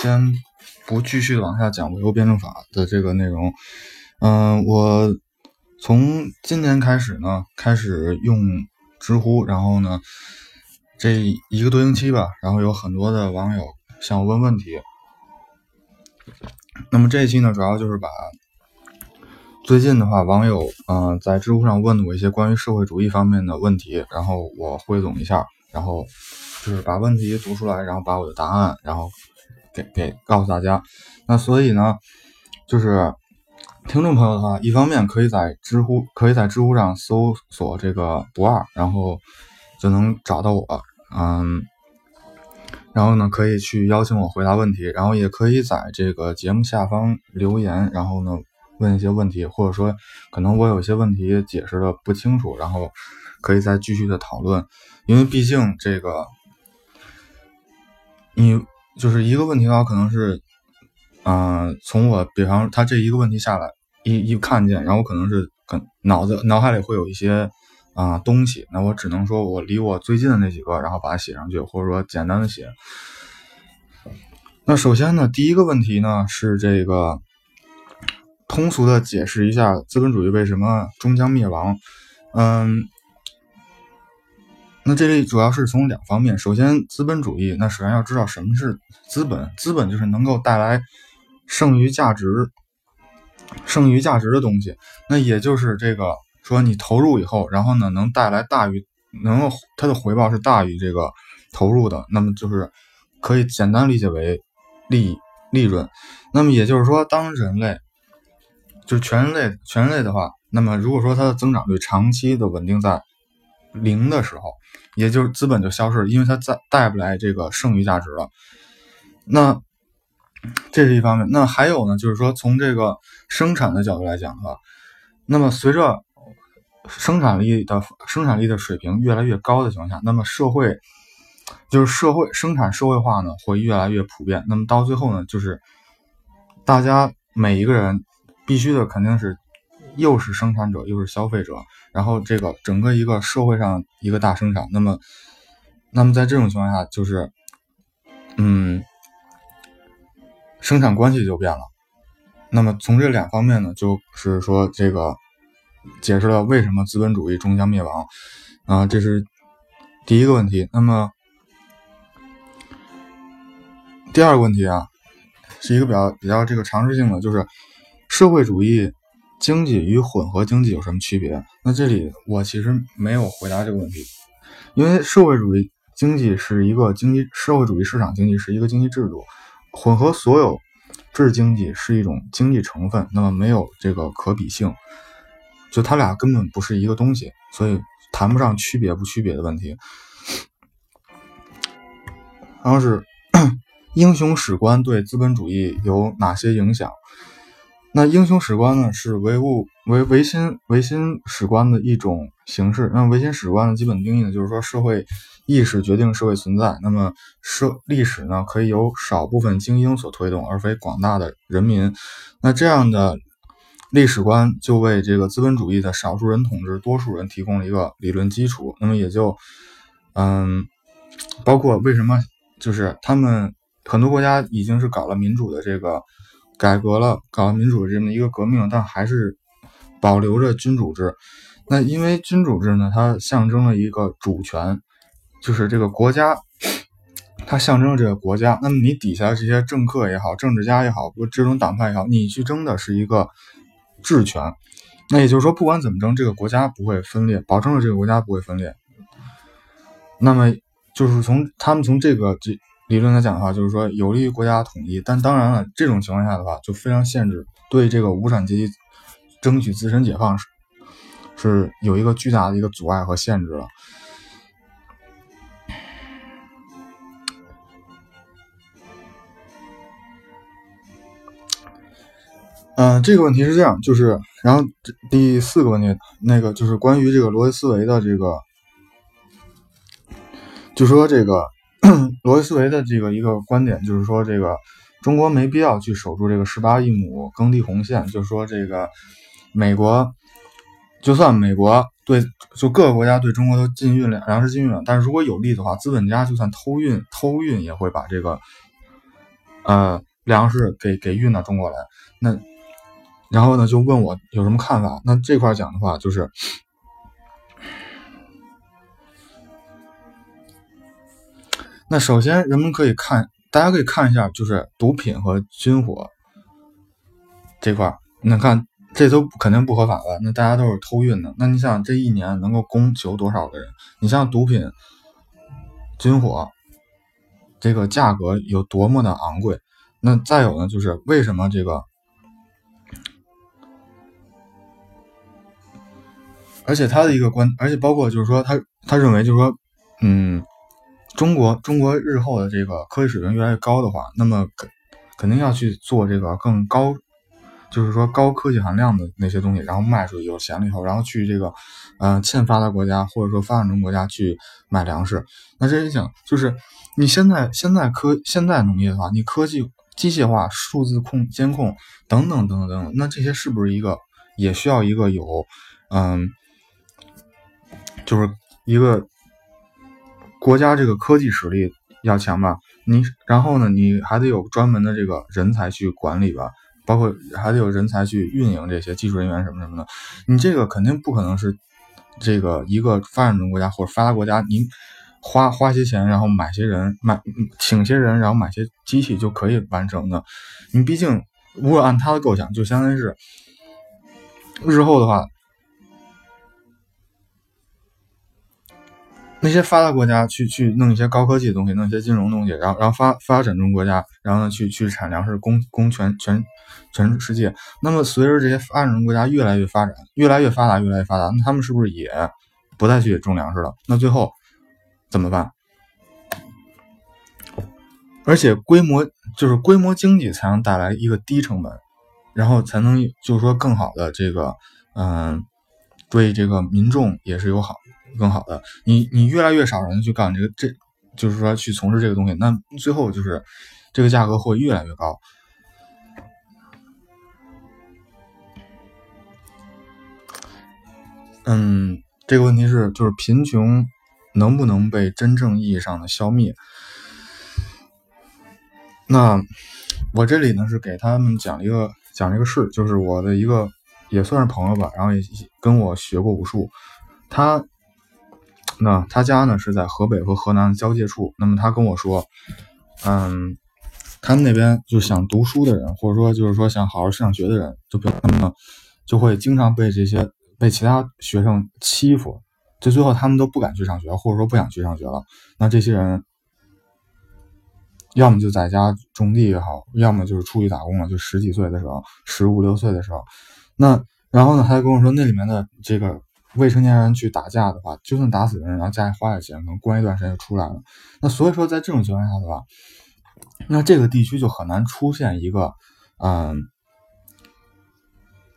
先不继续往下讲唯物辩证法的这个内容。嗯，我从今年开始呢，开始用知乎，然后呢，这一个多星期吧，然后有很多的网友向我问问题。那么这一期呢，主要就是把最近的话，网友嗯在知乎上问的我一些关于社会主义方面的问题，然后我汇总一下，然后就是把问题读出来，然后把我的答案，然后给给告诉大家。那所以呢，就是。听众朋友的话，一方面可以在知乎可以在知乎上搜索这个不二，然后就能找到我，嗯，然后呢可以去邀请我回答问题，然后也可以在这个节目下方留言，然后呢问一些问题，或者说可能我有些问题解释的不清楚，然后可以再继续的讨论，因为毕竟这个你就是一个问题的话，可能是，嗯，从我比方他这一个问题下来。一一看见，然后可能是跟脑子脑海里会有一些啊东西，那我只能说我离我最近的那几个，然后把它写上去，或者说简单的写。那首先呢，第一个问题呢是这个通俗的解释一下资本主义为什么终将灭亡。嗯，那这里主要是从两方面，首先资本主义，那首先要知道什么是资本，资本就是能够带来剩余价值。剩余价值的东西，那也就是这个说你投入以后，然后呢能带来大于能够它的回报是大于这个投入的，那么就是可以简单理解为利利润。那么也就是说，当人类就全人类全人类的话，那么如果说它的增长率长期的稳定在零的时候，也就是资本就消失了，因为它再带不来这个剩余价值了。那这是一方面，那还有呢，就是说从这个生产的角度来讲的话，那么随着生产力的生产力的水平越来越高的情况下，那么社会就是社会生产社会化呢会越来越普遍，那么到最后呢，就是大家每一个人必须的肯定是又是生产者又是消费者，然后这个整个一个社会上一个大生产，那么那么在这种情况下，就是嗯。生产关系就变了，那么从这两方面呢，就是说这个解释了为什么资本主义终将灭亡啊，这是第一个问题。那么第二个问题啊，是一个比较比较这个常识性的，就是社会主义经济与混合经济有什么区别？那这里我其实没有回答这个问题，因为社会主义经济是一个经济，社会主义市场经济是一个经济制度。混合所有制经济是一种经济成分，那么没有这个可比性，就它俩根本不是一个东西，所以谈不上区别不区别的问题。然后是 英雄史观对资本主义有哪些影响？那英雄史观呢，是唯物唯唯心唯心史观的一种形式。那唯心史观的基本定义呢，就是说社会。意识决定社会存在，那么社历史呢，可以由少部分精英所推动，而非广大的人民。那这样的历史观就为这个资本主义的少数人统治多数人提供了一个理论基础。那么也就，嗯，包括为什么就是他们很多国家已经是搞了民主的这个改革了，搞民主这么一个革命，但还是保留着君主制。那因为君主制呢，它象征了一个主权。就是这个国家，它象征了这个国家。那么你底下这些政客也好，政治家也好，不这种党派也好，你去争的是一个治权。那也就是说，不管怎么争，这个国家不会分裂，保证了这个国家不会分裂。那么就是从他们从这个这理论来讲的话，就是说有利于国家统一。但当然了，这种情况下的话，就非常限制，对这个无产阶级争取自身解放是是有一个巨大的一个阻碍和限制了。嗯，这个问题是这样，就是，然后第四个问题，那个就是关于这个逻辑思维的这个，就说这个 罗辑思维的这个一个观点，就是说这个中国没必要去守住这个十八亿亩耕地红线，就是说这个美国，就算美国对就各个国家对中国都禁运粮粮食禁运了，但是如果有利的话，资本家就算偷运偷运也会把这个。呃粮食给给运到中国来。那然后呢，就问我有什么看法？那这块讲的话，就是那首先人们可以看，大家可以看一下，就是毒品和军火这块，那看。这都肯定不合法的，那大家都是偷运的。那你想，这一年能够供求多少个人？你像毒品、军火，这个价格有多么的昂贵？那再有呢，就是为什么这个？而且他的一个观，而且包括就是说，他他认为就是说，嗯，中国中国日后的这个科技水平越来越高的话，那么肯肯定要去做这个更高。就是说高科技含量的那些东西，然后卖出去有钱了以后，然后去这个，呃，欠发达国家或者说发展中国家去买粮食。那这一讲就是，你现在现在科现在农业的话，你科技机械化、数字控监控等等等等等等，那这些是不是一个也需要一个有，嗯，就是一个国家这个科技实力要强吧？你然后呢，你还得有专门的这个人才去管理吧？包括还得有人才去运营这些技术人员什么什么的，你这个肯定不可能是这个一个发展中国家或者发达国家，你花花些钱，然后买些人买请些人，然后买些机器就可以完成的。你毕竟如果按他的构想，就相当于是日后的话。那些发达国家去去弄一些高科技的东西，弄一些金融东西，然后然后发发展中国家，然后呢去去产粮食供供全全全世界。那么随着这些发展中国家越来越发展，越来越发达，越来越发达，那他们是不是也不再去种粮食了？那最后怎么办？而且规模就是规模经济才能带来一个低成本，然后才能就是说更好的这个嗯，对这个民众也是有好。更好的，你你越来越少人去干这个，这就是说去从事这个东西，那最后就是这个价格会越来越高。嗯，这个问题是就是贫穷能不能被真正意义上的消灭？那我这里呢是给他们讲一个讲一个事，就是我的一个也算是朋友吧，然后也跟我学过武术，他。那他家呢是在河北和河南的交界处。那么他跟我说，嗯，他们那边就想读书的人，或者说就是说想好好上学的人，就他们就会经常被这些被其他学生欺负，就最后他们都不敢去上学，或者说不想去上学了。那这些人，要么就在家种地也好，要么就是出去打工了，就十几岁的时候，十五六岁的时候。那然后呢，他还跟我说那里面的这个。未成年人去打架的话，就算打死人，然后家里花点钱，可能关一段时间就出来了。那所以说，在这种情况下的话，那这个地区就很难出现一个，嗯，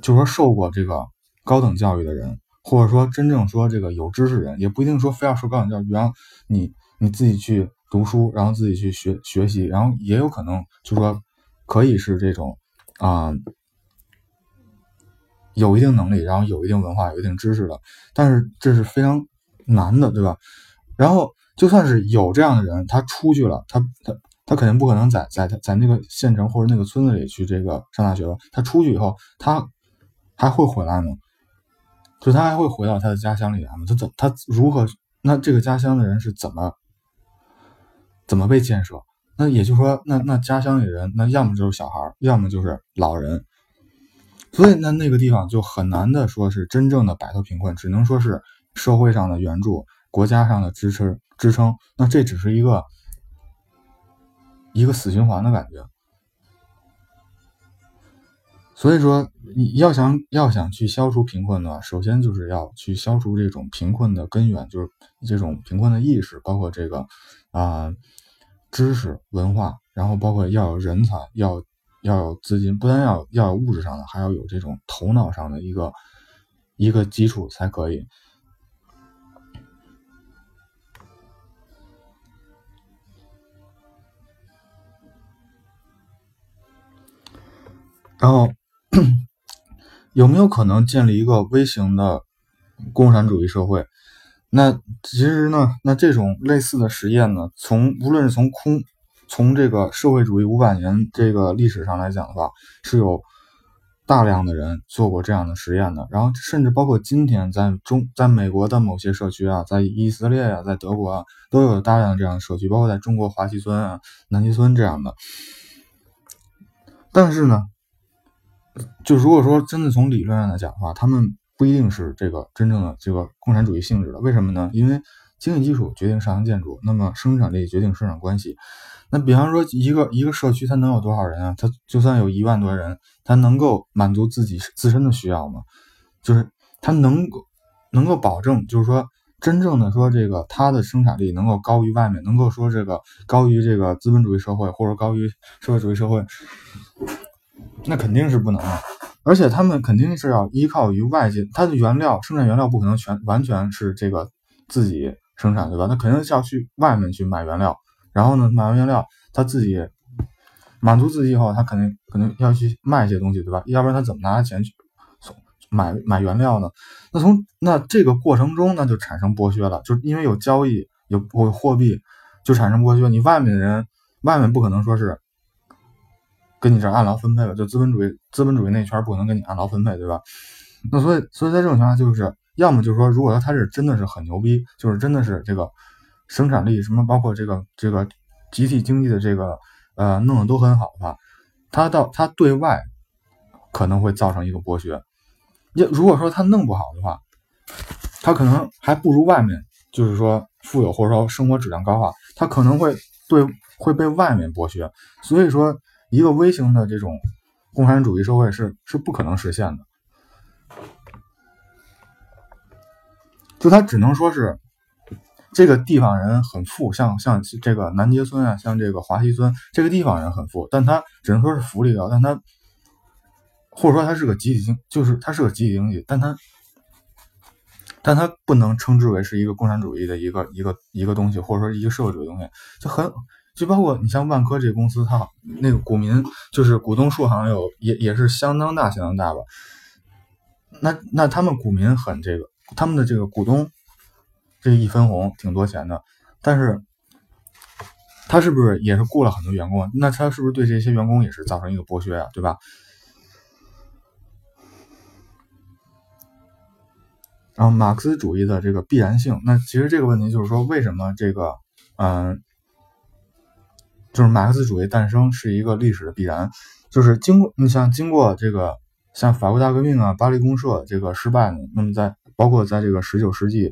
就说受过这个高等教育的人，或者说真正说这个有知识人，也不一定说非要受高等教育，然后你你自己去读书，然后自己去学学习，然后也有可能就说可以是这种，啊。有一定能力，然后有一定文化、有一定知识的，但是这是非常难的，对吧？然后就算是有这样的人，他出去了，他他他肯定不可能在在在那个县城或者那个村子里去这个上大学了。他出去以后，他还会回来吗？就他还会回到他的家乡里来吗？他怎他如何？那这个家乡的人是怎么怎么被建设？那也就是说，那那家乡里人，那要么就是小孩，要么就是老人。所以，那那个地方就很难的说是真正的摆脱贫困，只能说是社会上的援助、国家上的支持支撑。那这只是一个一个死循环的感觉。所以说，你要想要想去消除贫困呢，首先就是要去消除这种贫困的根源，就是这种贫困的意识，包括这个啊知识文化，然后包括要有人才，要。要有资金，不但要要有物质上的，还要有这种头脑上的一个一个基础才可以。然后有没有可能建立一个微型的共产主义社会？那其实呢，那这种类似的实验呢，从无论是从空从这个社会主义五百年这个历史上来讲的话，是有大量的人做过这样的实验的。然后甚至包括今天在中，在美国的某些社区啊，在以色列啊，在德国啊，都有大量这样的社区，包括在中国华西村啊、南极村这样的。但是呢，就如果说真的从理论上来讲的话，他们不一定是这个真正的这个共产主义性质的。为什么呢？因为经济基础决定上层建筑，那么生产力决定生产关系。那比方说，一个一个社区，它能有多少人啊？它就算有一万多人，它能够满足自己自身的需要吗？就是它能够能够保证，就是说真正的说这个它的生产力能够高于外面，能够说这个高于这个资本主义社会或者高于社会主义社会，那肯定是不能的。而且他们肯定是要依靠于外界，它的原料生产原料不可能全完全是这个自己。生产对吧？那肯定是要去外面去买原料，然后呢，买完原料他自己满足自己以后，他肯定肯定要去卖一些东西，对吧？要不然他怎么拿钱去从买买原料呢？那从那这个过程中，那就产生剥削了，就因为有交易有有货币，就产生剥削。你外面的人，外面不可能说是跟你这按劳分配了，就资本主义资本主义那圈不可能跟你按劳分配，对吧？那所以所以在这种情况下就是。要么就是说，如果说他是真的是很牛逼，就是真的是这个生产力什么，包括这个这个集体经济的这个呃弄得都很好的话，他到他对外可能会造成一个剥削。要如果说他弄不好的话，他可能还不如外面就是说富有或者说生活质量高啊，他可能会对会被外面剥削。所以说，一个微型的这种共产主义社会是是不可能实现的。就他只能说是这个地方人很富，像像这个南街村啊，像这个华西村，这个地方人很富，但他只能说是福利高，但他或者说他是个集体经，就是他是个集体经济，但他但他不能称之为是一个共产主义的一个一个一个东西，或者说一个社会主义东西，就很就包括你像万科这个公司，它那个股民就是股东数好像有也也是相当大相当大吧，那那他们股民很这个。他们的这个股东这一分红挺多钱的，但是他是不是也是雇了很多员工？那他是不是对这些员工也是造成一个剥削呀？对吧？然后马克思主义的这个必然性，那其实这个问题就是说，为什么这个嗯，就是马克思主义诞生是一个历史的必然？就是经过你像经过这个像法国大革命啊、巴黎公社这个失败呢，那么在包括在这个十九世纪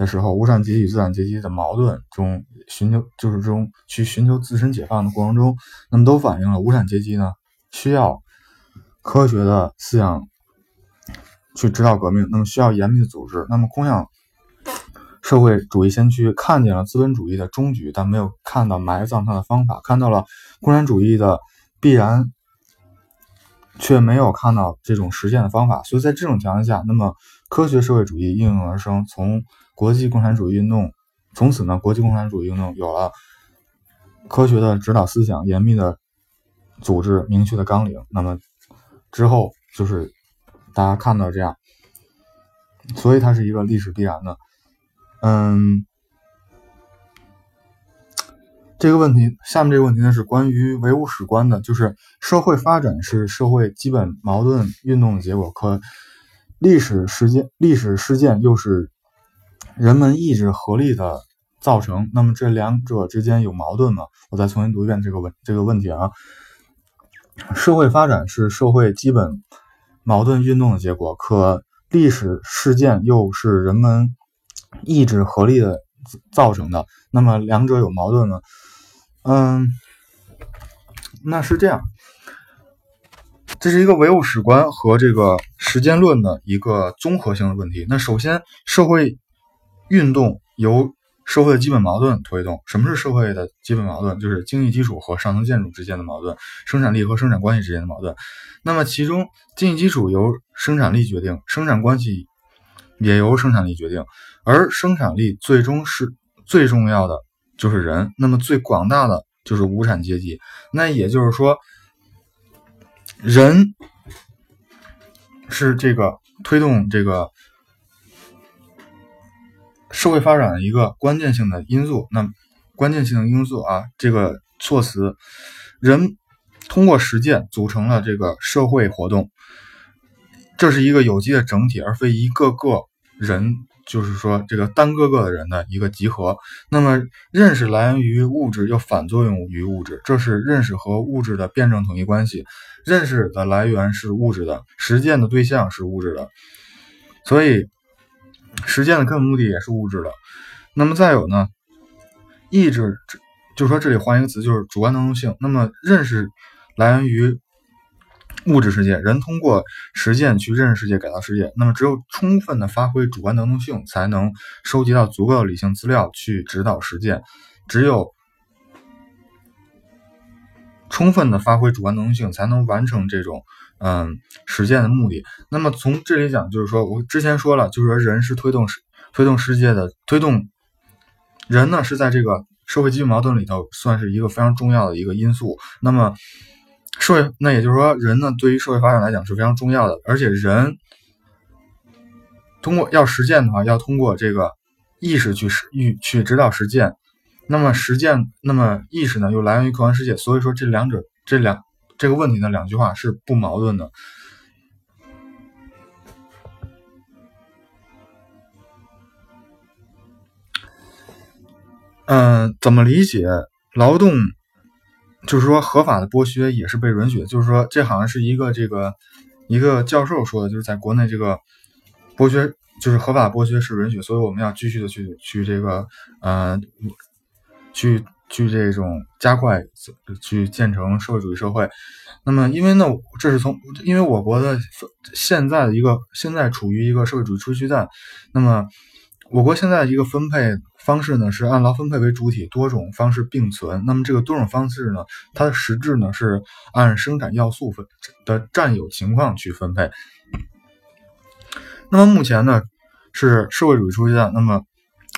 的时候，无产阶级与资产阶级的矛盾中寻求，就是中去寻求自身解放的过程中，那么都反映了无产阶级呢需要科学的思想去指导革命，那么需要严密的组织。那么空想社会主义先驱看见了资本主义的终局，但没有看到埋葬它的方法；看到了共产主义的必然。却没有看到这种实践的方法，所以在这种条件下，那么科学社会主义应运而生。从国际共产主义运动，从此呢，国际共产主义运动有了科学的指导思想、严密的组织、明确的纲领。那么之后就是大家看到这样，所以它是一个历史必然的。嗯。这个问题，下面这个问题呢是关于唯物史观的，就是社会发展是社会基本矛盾运动的结果，可历史事件历史事件又是人们意志合力的造成。那么这两者之间有矛盾吗？我再重新读一遍这个问这个问题啊。社会发展是社会基本矛盾运动的结果，可历史事件又是人们意志合力的造成的。那么两者有矛盾吗？嗯，那是这样，这是一个唯物史观和这个时间论的一个综合性的问题。那首先，社会运动由社会的基本矛盾推动。什么是社会的基本矛盾？就是经济基础和上层建筑之间的矛盾，生产力和生产关系之间的矛盾。那么其中，经济基础由生产力决定，生产关系也由生产力决定，而生产力最终是最重要的。就是人，那么最广大的就是无产阶级。那也就是说，人是这个推动这个社会发展的一个关键性的因素。那关键性的因素啊，这个措辞，人通过实践组成了这个社会活动，这是一个有机的整体，而非一个个人。就是说，这个单个个的人的一个集合。那么，认识来源于物质，又反作用于物质，这是认识和物质的辩证统一关系。认识的来源是物质的，实践的对象是物质的，所以实践的根本目的也是物质的。那么再有呢，意志，就说这里换一个词，就是主观能动性。那么认识来源于。物质世界，人通过实践去认识世界、改造世界。那么，只有充分的发挥主观能动性，才能收集到足够的理性资料去指导实践。只有充分的发挥主观能动性，才能完成这种嗯实践的目的。那么，从这里讲，就是说我之前说了，就是说人是推动世推动世界的推动人呢，是在这个社会机遇矛盾里头算是一个非常重要的一个因素。那么。社会，那也就是说，人呢，对于社会发展来讲是非常重要的。而且，人通过要实践的话，要通过这个意识去实去去指导实践。那么，实践，那么意识呢，又来源于客观世界。所以说，这两者这两这个问题的两句话是不矛盾的。嗯，怎么理解劳动？就是说，合法的剥削也是被允许。就是说，这好像是一个这个一个教授说的，就是在国内这个剥削，就是合法剥削是允许，所以我们要继续的去去这个呃，去去这种加快去建成社会主义社会。那么，因为呢，这是从因为我国的现在的一个现在处于一个社会主义初期阶段，那么。我国现在一个分配方式呢，是按劳分配为主体，多种方式并存。那么这个多种方式呢，它的实质呢是按生产要素分的占有情况去分配。那么目前呢是社会主义初期阶段，那么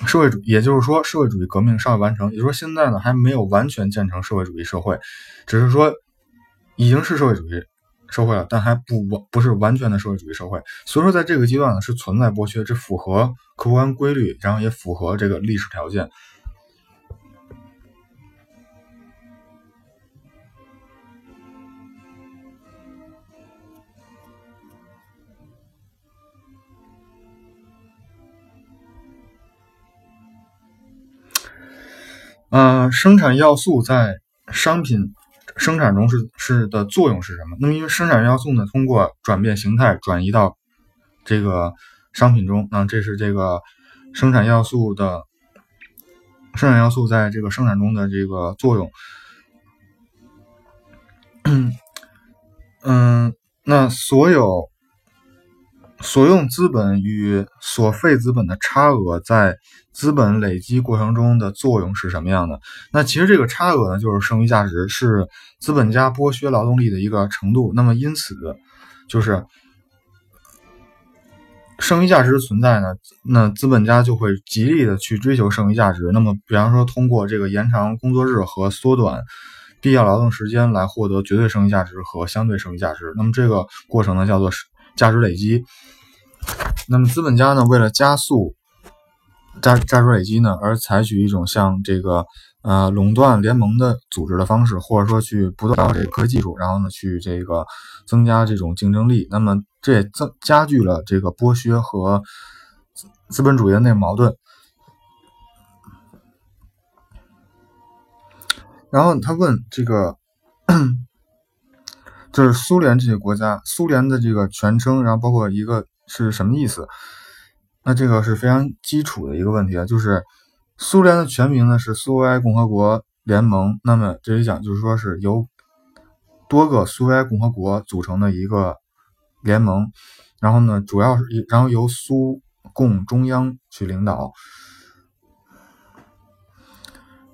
社会主也就是说社会主义革命尚未完成，也就是说现在呢还没有完全建成社会主义社会，只是说已经是社会主义。社会了，但还不完不是完全的社会主义社会，所以说在这个阶段呢是存在剥削，这符合客观规律，然后也符合这个历史条件。呃，生产要素在商品。生产中是是的作用是什么？那么因为生产要素呢，通过转变形态转移到这个商品中，那这是这个生产要素的生产要素在这个生产中的这个作用。嗯，那所有。所用资本与所费资本的差额在资本累积过程中的作用是什么样的？那其实这个差额呢，就是剩余价值，是资本家剥削劳动力的一个程度。那么因此，就是剩余价值存在呢，那资本家就会极力的去追求剩余价值。那么，比方说通过这个延长工作日和缩短必要劳动时间来获得绝对剩余价值和相对剩余价值。那么这个过程呢，叫做价值累积。那么资本家呢，为了加速价价值累积呢，而采取一种像这个呃垄断联盟的组织的方式，或者说去不断搞这个科技技术，然后呢去这个增加这种竞争力。那么这也增加剧了这个剥削和资本主义的内矛盾。然后他问这个，就是苏联这些国家，苏联的这个全称，然后包括一个。是什么意思？那这个是非常基础的一个问题啊，就是苏联的全名呢是苏维埃共和国联盟。那么这里讲就是说是由多个苏维埃共和国组成的一个联盟，然后呢，主要是然后由苏共中央去领导。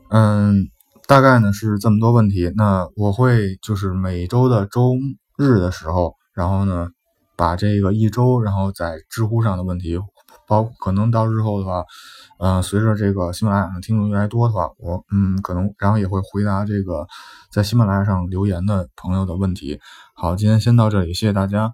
嗯，大概呢是这么多问题。那我会就是每周的周日的时候，然后呢。把这个一周，然后在知乎上的问题，包可能到日后的话，呃，随着这个喜马拉雅的听众越来越多的话，我嗯，可能然后也会回答这个在喜马拉雅上留言的朋友的问题。好，今天先到这里，谢谢大家。